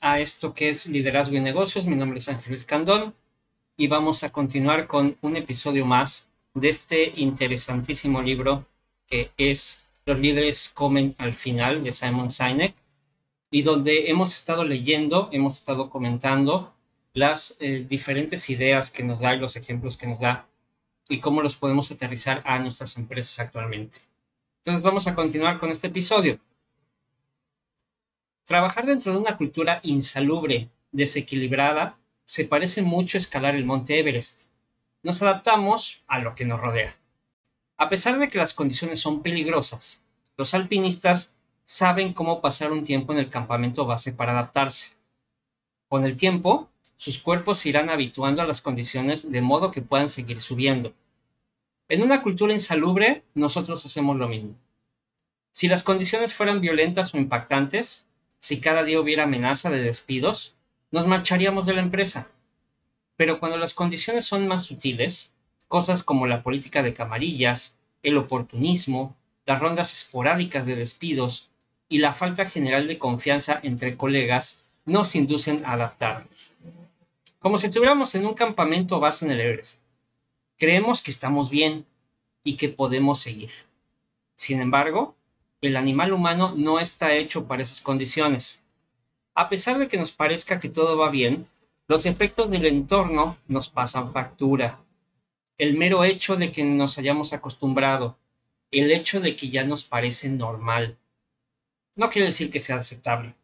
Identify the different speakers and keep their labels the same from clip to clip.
Speaker 1: a esto que es Liderazgo y Negocios. Mi nombre es Ángel Escandón y vamos a continuar con un episodio más de este interesantísimo libro que es Los líderes comen al final de Simon Sinek y donde hemos estado leyendo, hemos estado comentando las eh, diferentes ideas que nos da y los ejemplos que nos da y cómo los podemos aterrizar a nuestras empresas actualmente. Entonces vamos a continuar con este episodio. Trabajar dentro de una cultura insalubre, desequilibrada, se parece mucho a escalar el monte Everest. Nos adaptamos a lo que nos rodea. A pesar de que las condiciones son peligrosas, los alpinistas saben cómo pasar un tiempo en el campamento base para adaptarse. Con el tiempo, sus cuerpos se irán habituando a las condiciones de modo que puedan seguir subiendo. En una cultura insalubre, nosotros hacemos lo mismo. Si las condiciones fueran violentas o impactantes, si cada día hubiera amenaza de despidos, nos marcharíamos de la empresa. Pero cuando las condiciones son más sutiles, cosas como la política de camarillas, el oportunismo, las rondas esporádicas de despidos y la falta general de confianza entre colegas nos inducen a adaptarnos. Como si estuviéramos en un campamento base en el Everest. Creemos que estamos bien y que podemos seguir. Sin embargo, el animal humano no está hecho para esas condiciones. A pesar de que nos parezca que todo va bien, los efectos del entorno nos pasan factura. El mero hecho de que nos hayamos acostumbrado, el hecho de que ya nos parece normal. No quiere decir que sea aceptable.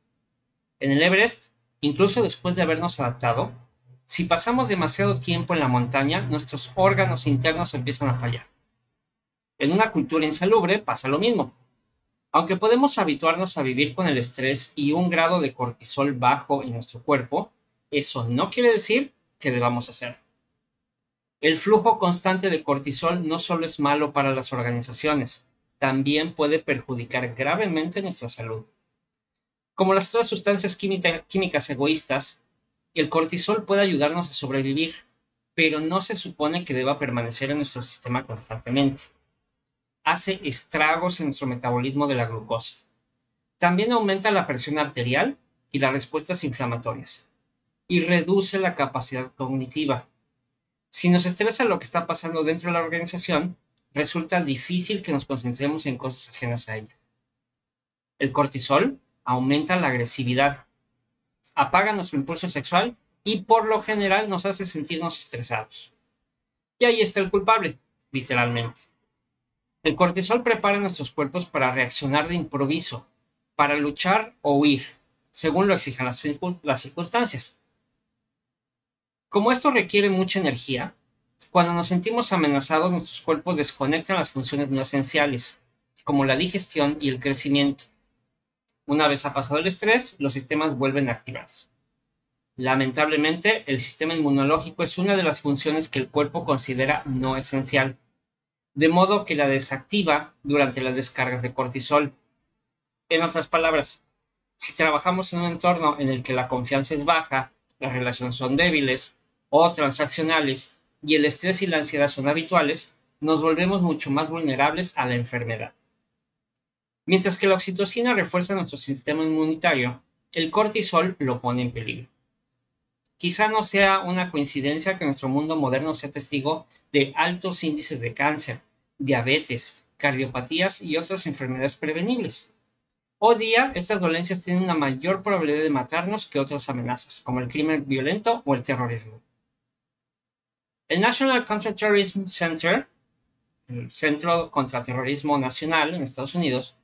Speaker 1: En el Everest, incluso después de habernos adaptado, si pasamos demasiado tiempo en la montaña, nuestros órganos internos empiezan a fallar. En una cultura insalubre pasa lo mismo. Aunque podemos habituarnos a vivir con el estrés y un grado de cortisol bajo en nuestro cuerpo, eso no quiere decir que debamos hacer. El flujo constante de cortisol no solo es malo para las organizaciones, también puede perjudicar gravemente nuestra salud. Como las otras sustancias químicas egoístas, el cortisol puede ayudarnos a sobrevivir, pero no se supone que deba permanecer en nuestro sistema constantemente hace estragos en nuestro metabolismo de la glucosa. También aumenta la presión arterial y las respuestas inflamatorias y reduce la capacidad cognitiva. Si nos estresa lo que está pasando dentro de la organización, resulta difícil que nos concentremos en cosas ajenas a ella. El cortisol aumenta la agresividad, apaga nuestro impulso sexual y por lo general nos hace sentirnos estresados. Y ahí está el culpable, literalmente. El cortisol prepara nuestros cuerpos para reaccionar de improviso, para luchar o huir, según lo exijan las, circunstancias. Como esto requiere mucha energía, cuando nos sentimos amenazados, nuestros cuerpos desconectan las funciones no esenciales, como la digestión y el crecimiento. Una vez ha pasado el estrés, los sistemas vuelven a activarse. Lamentablemente, el sistema inmunológico es una de las funciones que el cuerpo considera no esencial de modo que la desactiva durante las descargas de cortisol. En otras palabras, si trabajamos en un entorno en el que la confianza es baja, las relaciones son débiles o transaccionales y el estrés y la ansiedad son habituales, nos volvemos mucho más vulnerables a la enfermedad. Mientras que la oxitocina refuerza nuestro sistema inmunitario, el cortisol lo pone en peligro. Quizá no sea una coincidencia que nuestro mundo moderno sea testigo de altos índices de cáncer, diabetes, cardiopatías y otras enfermedades prevenibles. Hoy día, estas dolencias tienen una mayor probabilidad de matarnos que otras amenazas, como el crimen violento o el terrorismo. El National Counterterrorism Center, el Centro contra Terrorismo Nacional en Estados Unidos,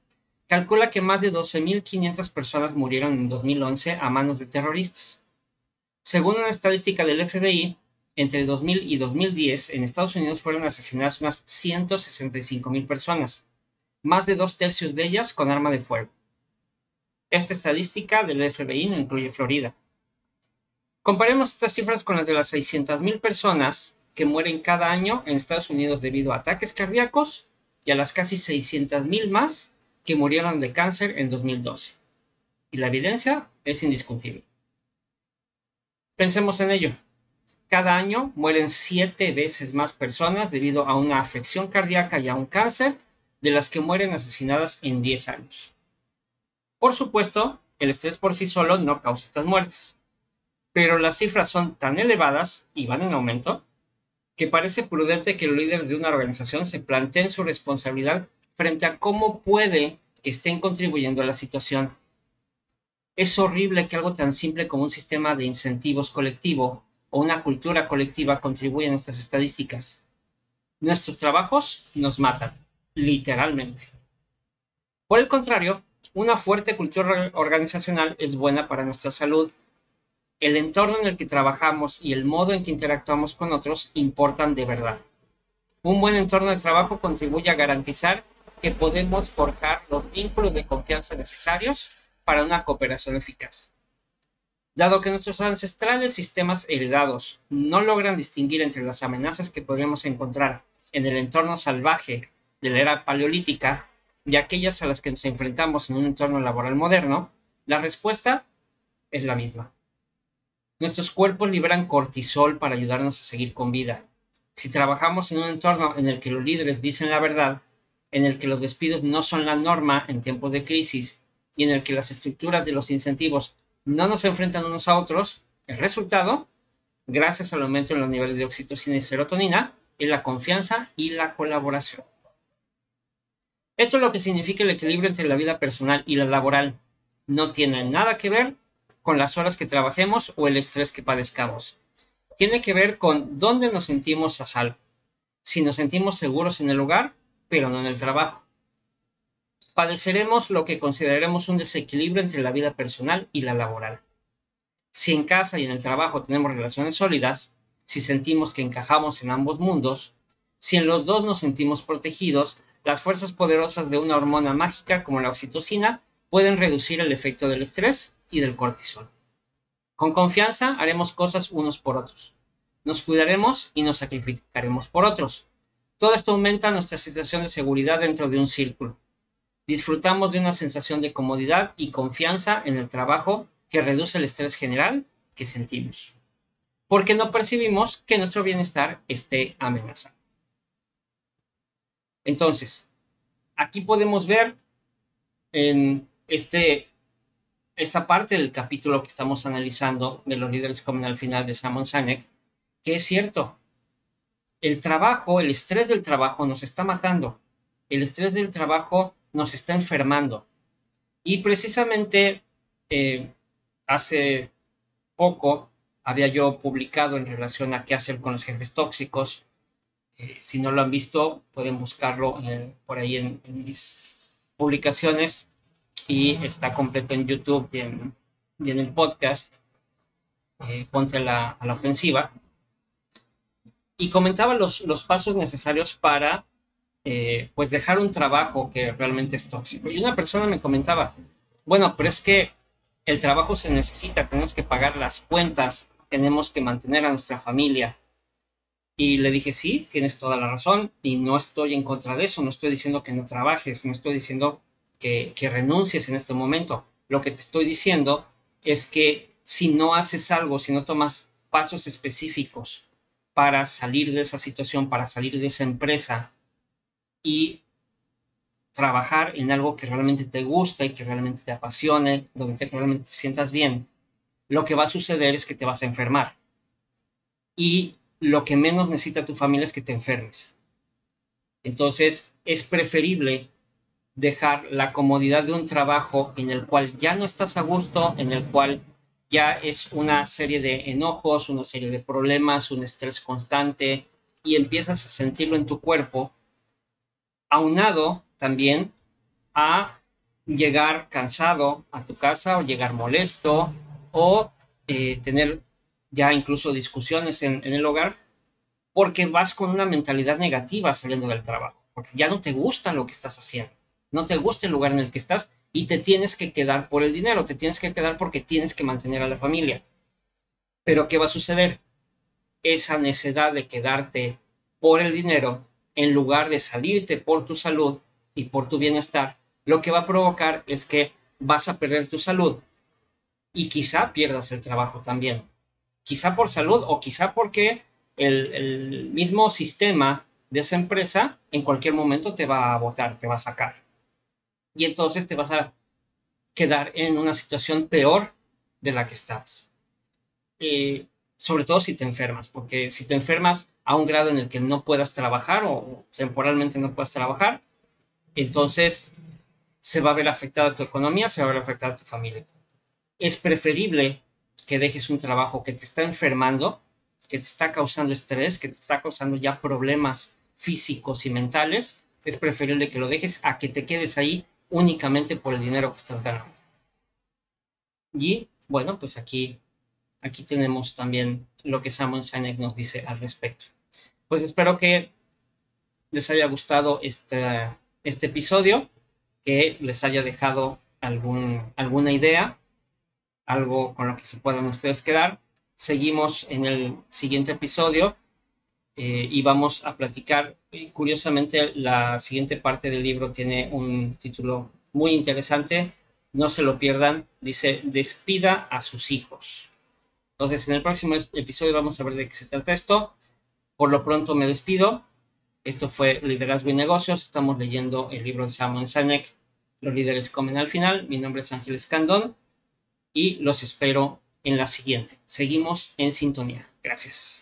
Speaker 1: calcula que más de 12.500 personas murieron en 2011 a manos de terroristas. Según una estadística del FBI, entre 2000 y 2010 en Estados Unidos fueron asesinadas unas 165.000 personas, más de dos tercios de ellas con arma de fuego. Esta estadística del FBI no incluye Florida. Comparemos estas cifras con las de las 600.000 personas que mueren cada año en Estados Unidos debido a ataques cardíacos y a las casi 600.000 más que murieron de cáncer en 2012. Y la evidencia es indiscutible. Pensemos en ello. Cada año mueren siete veces más personas debido a una afección cardíaca y a un cáncer de las que mueren asesinadas en 10 años. Por supuesto, el estrés por sí solo no causa estas muertes, pero las cifras son tan elevadas y van en aumento que parece prudente que los líderes de una organización se planteen su responsabilidad frente a cómo puede que estén contribuyendo a la situación. Es horrible que algo tan simple como un sistema de incentivos colectivo o una cultura colectiva contribuya a estas estadísticas. Nuestros trabajos nos matan, literalmente. Por el contrario, una fuerte cultura organizacional es buena para nuestra salud. El entorno en el que trabajamos y el modo en que interactuamos con otros importan de verdad. Un buen entorno de trabajo contribuye a garantizar que podemos forjar los vínculos de confianza necesarios para una cooperación eficaz. Dado que nuestros ancestrales sistemas heredados no logran distinguir entre las amenazas que podríamos encontrar en el entorno salvaje de la era paleolítica y aquellas a las que nos enfrentamos en un entorno laboral moderno, la respuesta es la misma. Nuestros cuerpos liberan cortisol para ayudarnos a seguir con vida. Si trabajamos en un entorno en el que los líderes dicen la verdad, en el que los despidos no son la norma en tiempos de crisis y en el que las estructuras de los incentivos no nos enfrentan unos a otros, el resultado, gracias al aumento en los niveles de oxitocina y serotonina, es la confianza y la colaboración. Esto es lo que significa el equilibrio entre la vida personal y la laboral. No tiene nada que ver con las horas que trabajemos o el estrés que padezcamos. Tiene que ver con dónde nos sentimos a salvo. Si nos sentimos seguros en el lugar pero no en el trabajo. Padeceremos lo que consideraremos un desequilibrio entre la vida personal y la laboral. Si en casa y en el trabajo tenemos relaciones sólidas, si sentimos que encajamos en ambos mundos, si en los dos nos sentimos protegidos, las fuerzas poderosas de una hormona mágica como la oxitocina pueden reducir el efecto del estrés y del cortisol. Con confianza haremos cosas unos por otros. Nos cuidaremos y nos sacrificaremos por otros. Todo esto aumenta nuestra sensación de seguridad dentro de un círculo. Disfrutamos de una sensación de comodidad y confianza en el trabajo que reduce el estrés general que sentimos, porque no percibimos que nuestro bienestar esté amenazado. Entonces, aquí podemos ver en este, esta parte del capítulo que estamos analizando de los líderes comen al final de Simon Sinek, que es cierto, el trabajo, el estrés del trabajo nos está matando. El estrés del trabajo nos está enfermando. Y precisamente eh, hace poco había yo publicado en relación a qué hacer con los jefes tóxicos. Eh, si no lo han visto, pueden buscarlo eh, por ahí en, mis publicaciones y está completo en YouTube y en, el podcast. ponte a la ofensiva y comentaba los, los pasos necesarios para eh, pues dejar un trabajo que realmente es tóxico. Y una persona me comentaba, bueno, pero es que el trabajo se necesita, tenemos que pagar las cuentas, tenemos que mantener a nuestra familia. Y le dije, sí, tienes toda la razón y no estoy en contra de eso, no estoy diciendo que no trabajes, no estoy diciendo que, que renuncies en este momento. Lo que te estoy diciendo es que si no haces algo, si no tomas pasos específicos para salir de esa situación, para salir de esa empresa y trabajar en algo que realmente te gusta y que realmente te apasione, donde te, realmente te sientas bien, lo que va a suceder es que te vas a enfermar. Y lo que menos necesita tu familia es que te enfermes. Entonces, es preferible dejar la comodidad de un trabajo en el cual ya no estás a gusto, en el cual ya es una serie de enojos, una serie de problemas, un estrés constante y empiezas a sentirlo en tu cuerpo, aunado también a llegar cansado a tu casa o llegar molesto o eh, tener ya incluso discusiones en, en el hogar porque vas con una mentalidad negativa saliendo del trabajo, porque ya no te gusta lo que estás haciendo, no te gusta el lugar en el que estás y te tienes que quedar por el dinero, te tienes que quedar porque tienes que mantener a la familia. Pero ¿qué va a suceder? Esa necesidad de quedarte por el dinero en lugar de salirte por tu salud y por tu bienestar, lo que va a provocar es que vas a perder tu salud y quizá pierdas el trabajo también. Quizá por salud o quizá porque el, mismo sistema de esa empresa en cualquier momento te va a votar, te va a sacar y entonces te vas a quedar en una situación peor de la que estás. Eh, sobre todo si te enfermas, porque si te enfermas a un grado en el que no puedas trabajar o temporalmente no puedas trabajar, entonces se va a ver afectada tu economía, se va a ver afectada tu familia. Es preferible que dejes un trabajo que te está enfermando, que te está causando estrés, que te está causando ya problemas físicos y mentales, es preferible que lo dejes a que te quedes ahí únicamente por el dinero que estás ganando. Y bueno, pues aquí, aquí tenemos también lo que Samuel Sinek nos dice al respecto. Pues espero que les haya gustado este, este episodio, que les haya dejado algún, alguna idea, algo con lo que se puedan ustedes quedar. Seguimos en el siguiente episodio eh, y vamos a platicar. Curiosamente, la siguiente parte del libro tiene un título muy interesante, no se lo pierdan, dice, despida a sus hijos. Entonces, en el próximo episodio vamos a ver de qué se trata esto. Por lo pronto me despido. Esto fue Liderazgo y Negocios. Estamos leyendo el libro de Samuel Sanek, Los líderes comen al final. Mi nombre es Ángeles Candón y los espero en la siguiente. Seguimos en sintonía. Gracias.